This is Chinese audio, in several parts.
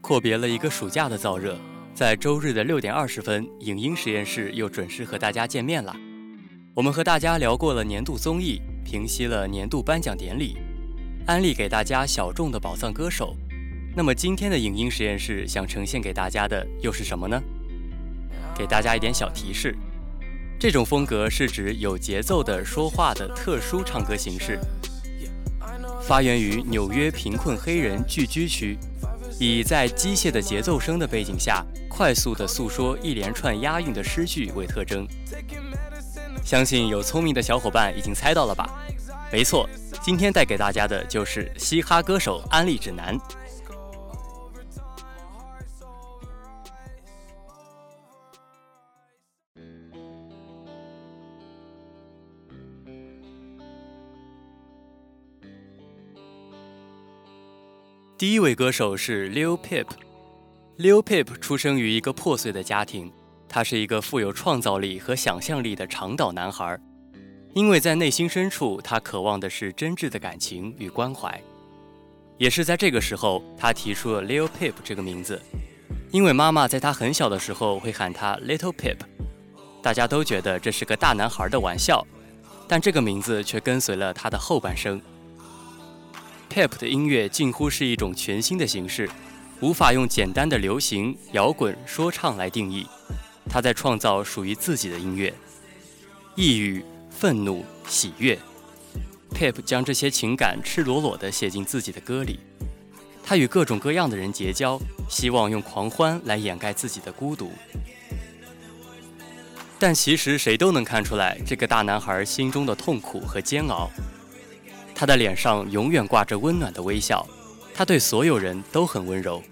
阔别了一个暑假的燥热，在周日的六点二十分，影音实验室又准时和大家见面了。我们和大家聊过了年度综艺，平息了年度颁奖典礼，安利给大家小众的宝藏歌手。那么今天的影音实验室想呈现给大家的又是什么呢？给大家一点小提示，这种风格是指有节奏的说话的特殊唱歌形式，发源于纽约贫困黑人聚居区。以在机械的节奏声的背景下，快速的诉说一连串押韵的诗句为特征。相信有聪明的小伙伴已经猜到了吧？没错，今天带给大家的就是嘻哈歌手安利指南。第一位歌手是 Lil Peep。Lil Peep 出生于一个破碎的家庭，他是一个富有创造力和想象力的长岛男孩。因为在内心深处，他渴望的是真挚的感情与关怀。也是在这个时候，他提出了 Lil Peep 这个名字，因为妈妈在他很小的时候会喊他 Little Peep，大家都觉得这是个大男孩的玩笑，但这个名字却跟随了他的后半生。Pep 的音乐近乎是一种全新的形式，无法用简单的流行、摇滚、说唱来定义。他在创造属于自己的音乐，抑郁、愤怒、喜悦。Pep 将这些情感赤裸裸地写进自己的歌里。他与各种各样的人结交，希望用狂欢来掩盖自己的孤独。但其实谁都能看出来，这个大男孩心中的痛苦和煎熬。他的脸上永远挂着温暖的微笑，他对所有人都很温柔。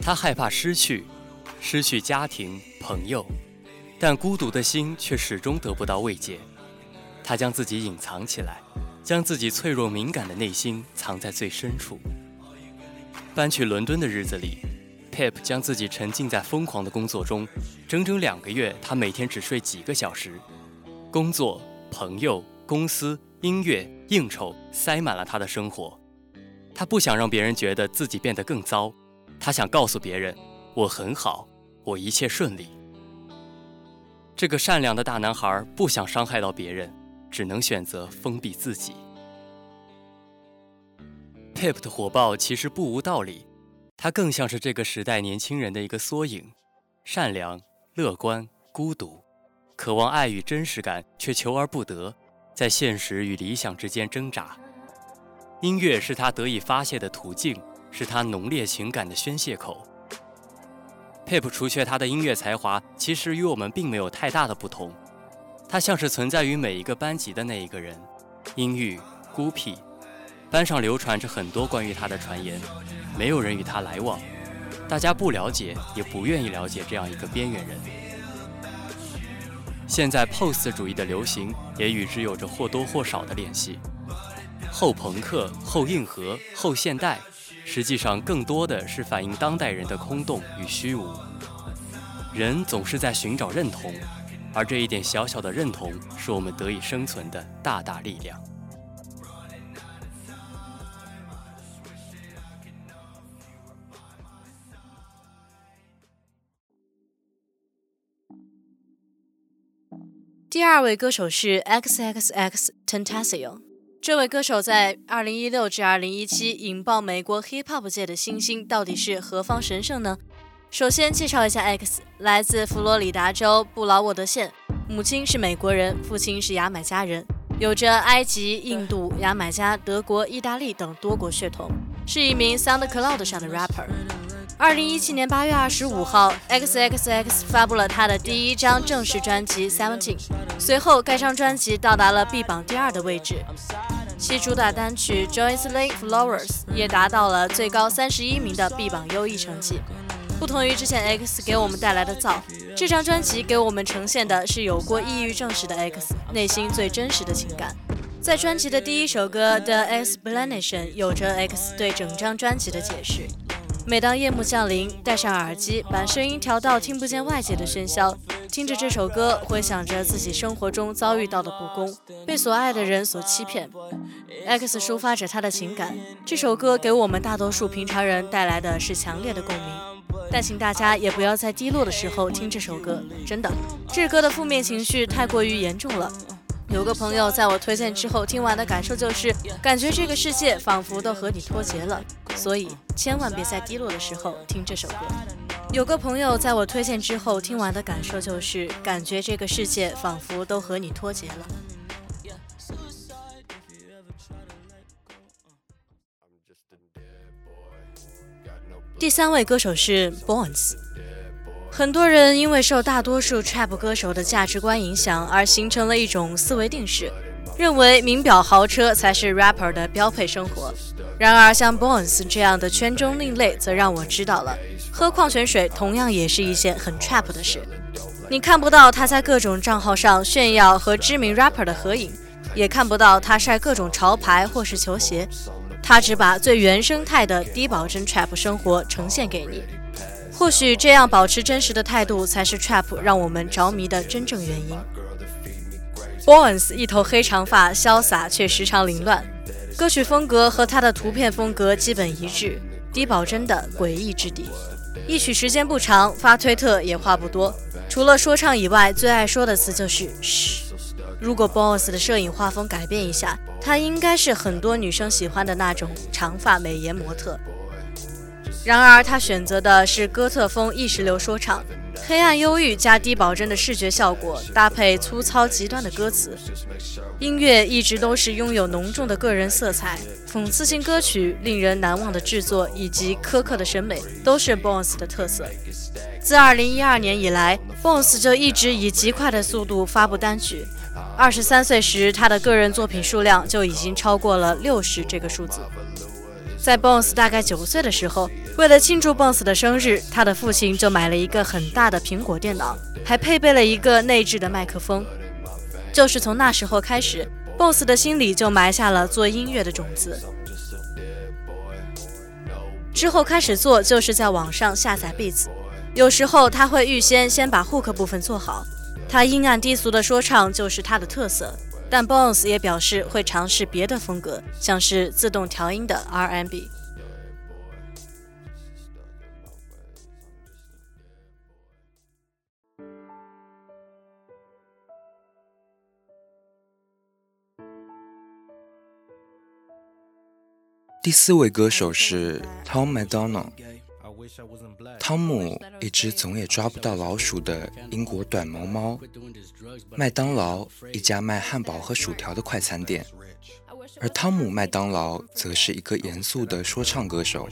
他害怕失去，失去家庭、朋友，但孤独的心却始终得不到慰藉。他将自己隐藏起来，将自己脆弱敏感的内心藏在最深处。搬去伦敦的日子里，Pip 将自己沉浸在疯狂的工作中，整整两个月，他每天只睡几个小时，工作。朋友、公司、音乐、应酬塞满了他的生活，他不想让别人觉得自己变得更糟，他想告诉别人：“我很好，我一切顺利。”这个善良的大男孩不想伤害到别人，只能选择封闭自己。Pep 的火爆其实不无道理，他更像是这个时代年轻人的一个缩影：善良、乐观、孤独。渴望爱与真实感，却求而不得，在现实与理想之间挣扎。音乐是他得以发泄的途径，是他浓烈情感的宣泄口。佩普除却他的音乐才华，其实与我们并没有太大的不同。他像是存在于每一个班级的那一个人，阴郁、孤僻。班上流传着很多关于他的传言，没有人与他来往，大家不了解，也不愿意了解这样一个边缘人。现在，post 主义的流行也与之有着或多或少的联系。后朋克、后硬核、后现代，实际上更多的是反映当代人的空洞与虚无。人总是在寻找认同，而这一点小小的认同，是我们得以生存的大大力量。第二位歌手是 X X X Tentacion。这位歌手在2016至2017引爆美国 hip hop 界的新星，到底是何方神圣呢？首先介绍一下 X，来自佛罗里达州布劳沃德县，母亲是美国人，父亲是牙买加人，有着埃及、印度、牙买加、德国、意大利等多国血统，是一名 SoundCloud 上的 rapper。二零一七年八月二十五号，X X X 发布了他的第一张正式专辑《Seventeen》，随后该张专辑到达了 B 榜第二的位置，其主打单曲《Joyously Flowers》也达到了最高三十一名的 B 榜优异成绩。不同于之前 X 给我们带来的燥，这张专辑给我们呈现的是有过抑郁症时的 X 内心最真实的情感。在专辑的第一首歌《The Explanation》有着 X 对整张专辑的解释。每当夜幕降临，戴上耳机，把声音调到听不见外界的喧嚣，听着这首歌，回想着自己生活中遭遇到的不公，被所爱的人所欺骗。X 抒发着他的情感，这首歌给我们大多数平常人带来的是强烈的共鸣。但请大家也不要在低落的时候听这首歌，真的，这歌的负面情绪太过于严重了。有个朋友在我推荐之后听完的感受就是，感觉这个世界仿佛都和你脱节了。所以千万别在低落的时候听这首歌。有个朋友在我推荐之后听完的感受就是，感觉这个世界仿佛都和你脱节了。第三位歌手是 Bones。很多人因为受大多数 trap 歌手的价值观影响，而形成了一种思维定式，认为名表豪车才是 rapper 的标配生活。然而，像 Bones 这样的圈中另类，则让我知道了，喝矿泉水同样也是一件很 trap 的事。你看不到他在各种账号上炫耀和知名 rapper 的合影，也看不到他晒各种潮牌或是球鞋，他只把最原生态的低保真 trap 生活呈现给你。或许这样保持真实的态度，才是 trap 让我们着迷的真正原因。Bones 一头黑长发，潇洒却时常凌乱，歌曲风格和他的图片风格基本一致，低保真的诡异之底。一曲时间不长，发推特也话不多，除了说唱以外，最爱说的词就是嘘。如果 BOSS 的摄影画风改变一下，他应该是很多女生喜欢的那种长发美颜模特。然而，他选择的是哥特风意识流说唱，黑暗忧郁加低保真的视觉效果，搭配粗糙极端的歌词，音乐一直都是拥有浓重的个人色彩。讽刺性歌曲、令人难忘的制作以及苛刻的审美，都是 Bones 的特色。自2012年以来，Bones 就一直以极快的速度发布单曲。二十三岁时，他的个人作品数量就已经超过了六十这个数字。在 Bones 大概九岁的时候，为了庆祝 Bones 的生日，他的父亲就买了一个很大的苹果电脑，还配备了一个内置的麦克风。就是从那时候开始，Bones 的心里就埋下了做音乐的种子。之后开始做，就是在网上下载 beats，有时候他会预先先把 hook 部分做好。他阴暗低俗的说唱就是他的特色。但 Bones 也表示会尝试别的风格，像是自动调音的 R&B。第四位歌手是 Tom McDonald。汤姆，一只总也抓不到老鼠的英国短毛猫。麦当劳，一家卖汉堡和薯条的快餐店。而汤姆·麦当劳则是一个严肃的说唱歌手。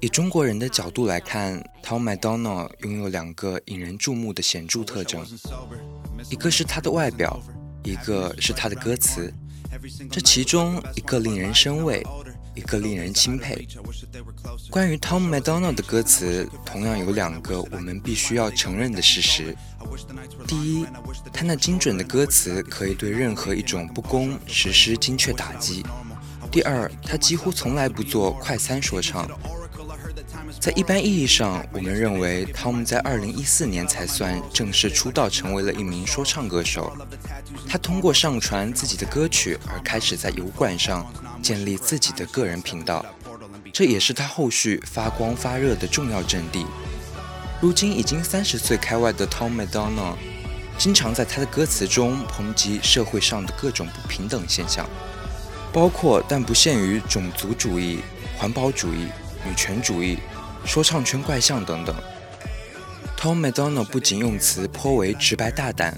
以中国人的角度来看，汤·麦当劳拥有两个引人注目的显著特征：一个是他的外表，一个是他的歌词。这其中一个令人生畏。一个令人钦佩。关于 Tom MacDonald 的歌词，同样有两个我们必须要承认的事实：第一，他那精准的歌词可以对任何一种不公实施精确打击；第二，他几乎从来不做快餐说唱。在一般意义上，我们认为 Tom 在2014年才算正式出道，成为了一名说唱歌手。他通过上传自己的歌曲而开始在油管上。建立自己的个人频道，这也是他后续发光发热的重要阵地。如今已经三十岁开外的 Tom McDonald，经常在他的歌词中抨击社会上的各种不平等现象，包括但不限于种族主义、环保主义、女权主义、说唱圈怪象等等。Tom McDonald 不仅用词颇为直白大胆，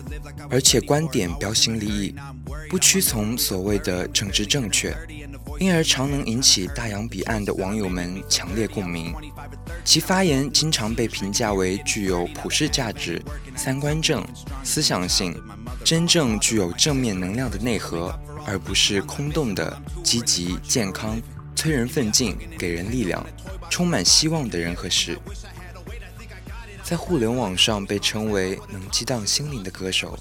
而且观点标新立异，不屈从所谓的政治正确。因而常能引起大洋彼岸的网友们强烈共鸣，其发言经常被评价为具有普世价值、三观正、思想性，真正具有正面能量的内核，而不是空洞的积极、健康、催人奋进、给人力量、充满希望的人和事。在互联网上被称为能激荡心灵的歌手。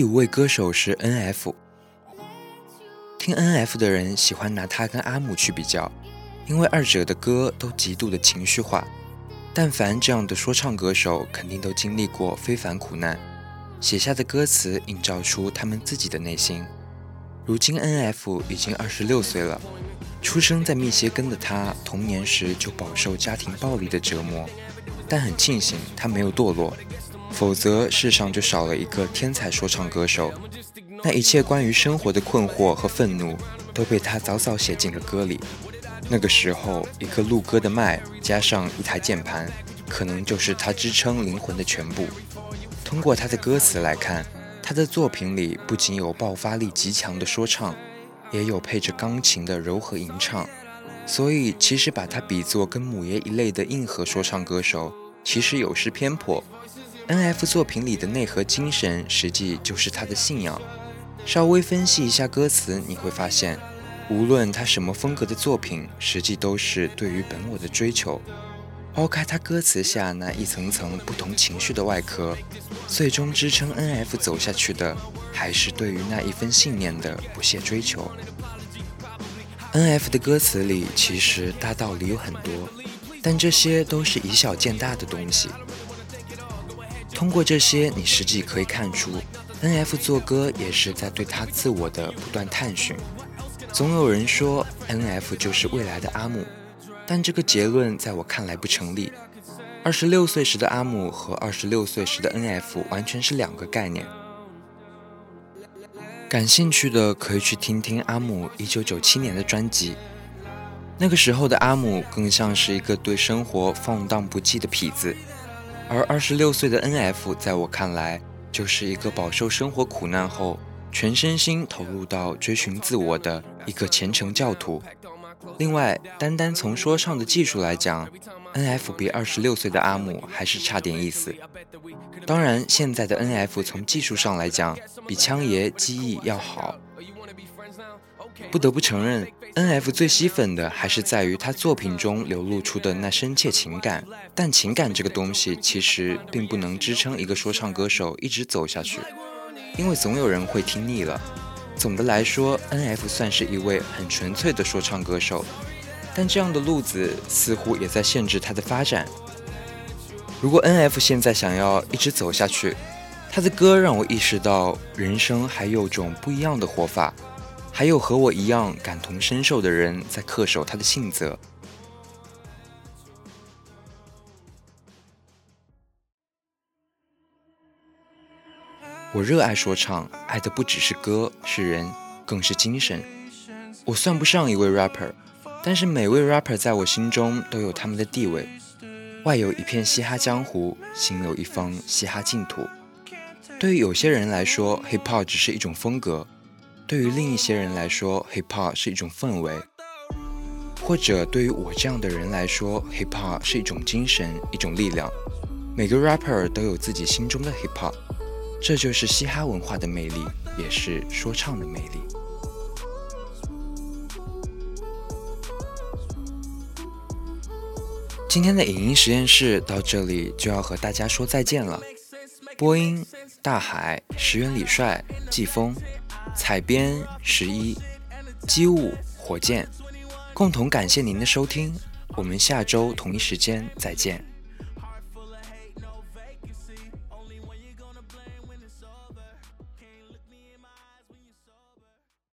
第五位歌手是 N.F。听 N.F 的人喜欢拿他跟阿姆去比较，因为二者的歌都极度的情绪化。但凡这样的说唱歌手，肯定都经历过非凡苦难，写下的歌词映照出他们自己的内心。如今 N.F 已经二十六岁了，出生在密歇根的他，童年时就饱受家庭暴力的折磨，但很庆幸他没有堕落。否则，世上就少了一个天才说唱歌手。那一切关于生活的困惑和愤怒，都被他早早写进了歌里。那个时候，一个录歌的麦加上一台键盘，可能就是他支撑灵魂的全部。通过他的歌词来看，他的作品里不仅有爆发力极强的说唱，也有配着钢琴的柔和吟唱。所以，其实把他比作跟母爷一类的硬核说唱歌手，其实有失偏颇。N.F 作品里的内核精神，实际就是他的信仰。稍微分析一下歌词，你会发现，无论他什么风格的作品，实际都是对于本我的追求。抛开他歌词下那一层层不同情绪的外壳，最终支撑 N.F 走下去的，还是对于那一份信念的不懈追求。N.F 的歌词里其实大道理有很多，但这些都是以小见大的东西。通过这些，你实际可以看出，N.F 做歌也是在对他自我的不断探寻。总有人说 N.F 就是未来的阿姆，但这个结论在我看来不成立。二十六岁时的阿姆和二十六岁时的 N.F 完全是两个概念。感兴趣的可以去听听阿姆一九九七年的专辑，那个时候的阿姆更像是一个对生活放荡不羁的痞子。而二十六岁的 N.F，在我看来，就是一个饱受生活苦难后，全身心投入到追寻自我的一个虔诚教徒。另外，单单从说唱的技术来讲，N.F 比二十六岁的阿姆还是差点意思。当然，现在的 N.F 从技术上来讲，比枪爷技艺要好。不得不承认，N.F 最吸粉的还是在于他作品中流露出的那深切情感。但情感这个东西，其实并不能支撑一个说唱歌手一直走下去，因为总有人会听腻了。总的来说，N.F 算是一位很纯粹的说唱歌手，但这样的路子似乎也在限制他的发展。如果 N.F 现在想要一直走下去，他的歌让我意识到人生还有种不一样的活法。还有和我一样感同身受的人在恪守他的信则。我热爱说唱，爱的不只是歌，是人，更是精神。我算不上一位 rapper，但是每位 rapper 在我心中都有他们的地位。外有一片嘻哈江湖，心有一方嘻哈净土。对于有些人来说，hip hop 只是一种风格。对于另一些人来说，hip hop 是一种氛围，或者对于我这样的人来说，hip hop 是一种精神，一种力量。每个 rapper 都有自己心中的 hip hop，这就是嘻哈文化的魅力，也是说唱的魅力。今天的影音实验室到这里就要和大家说再见了。播音：大海、石原李帅、季风。采编十一，机务火箭，共同感谢您的收听，我们下周同一时间再见。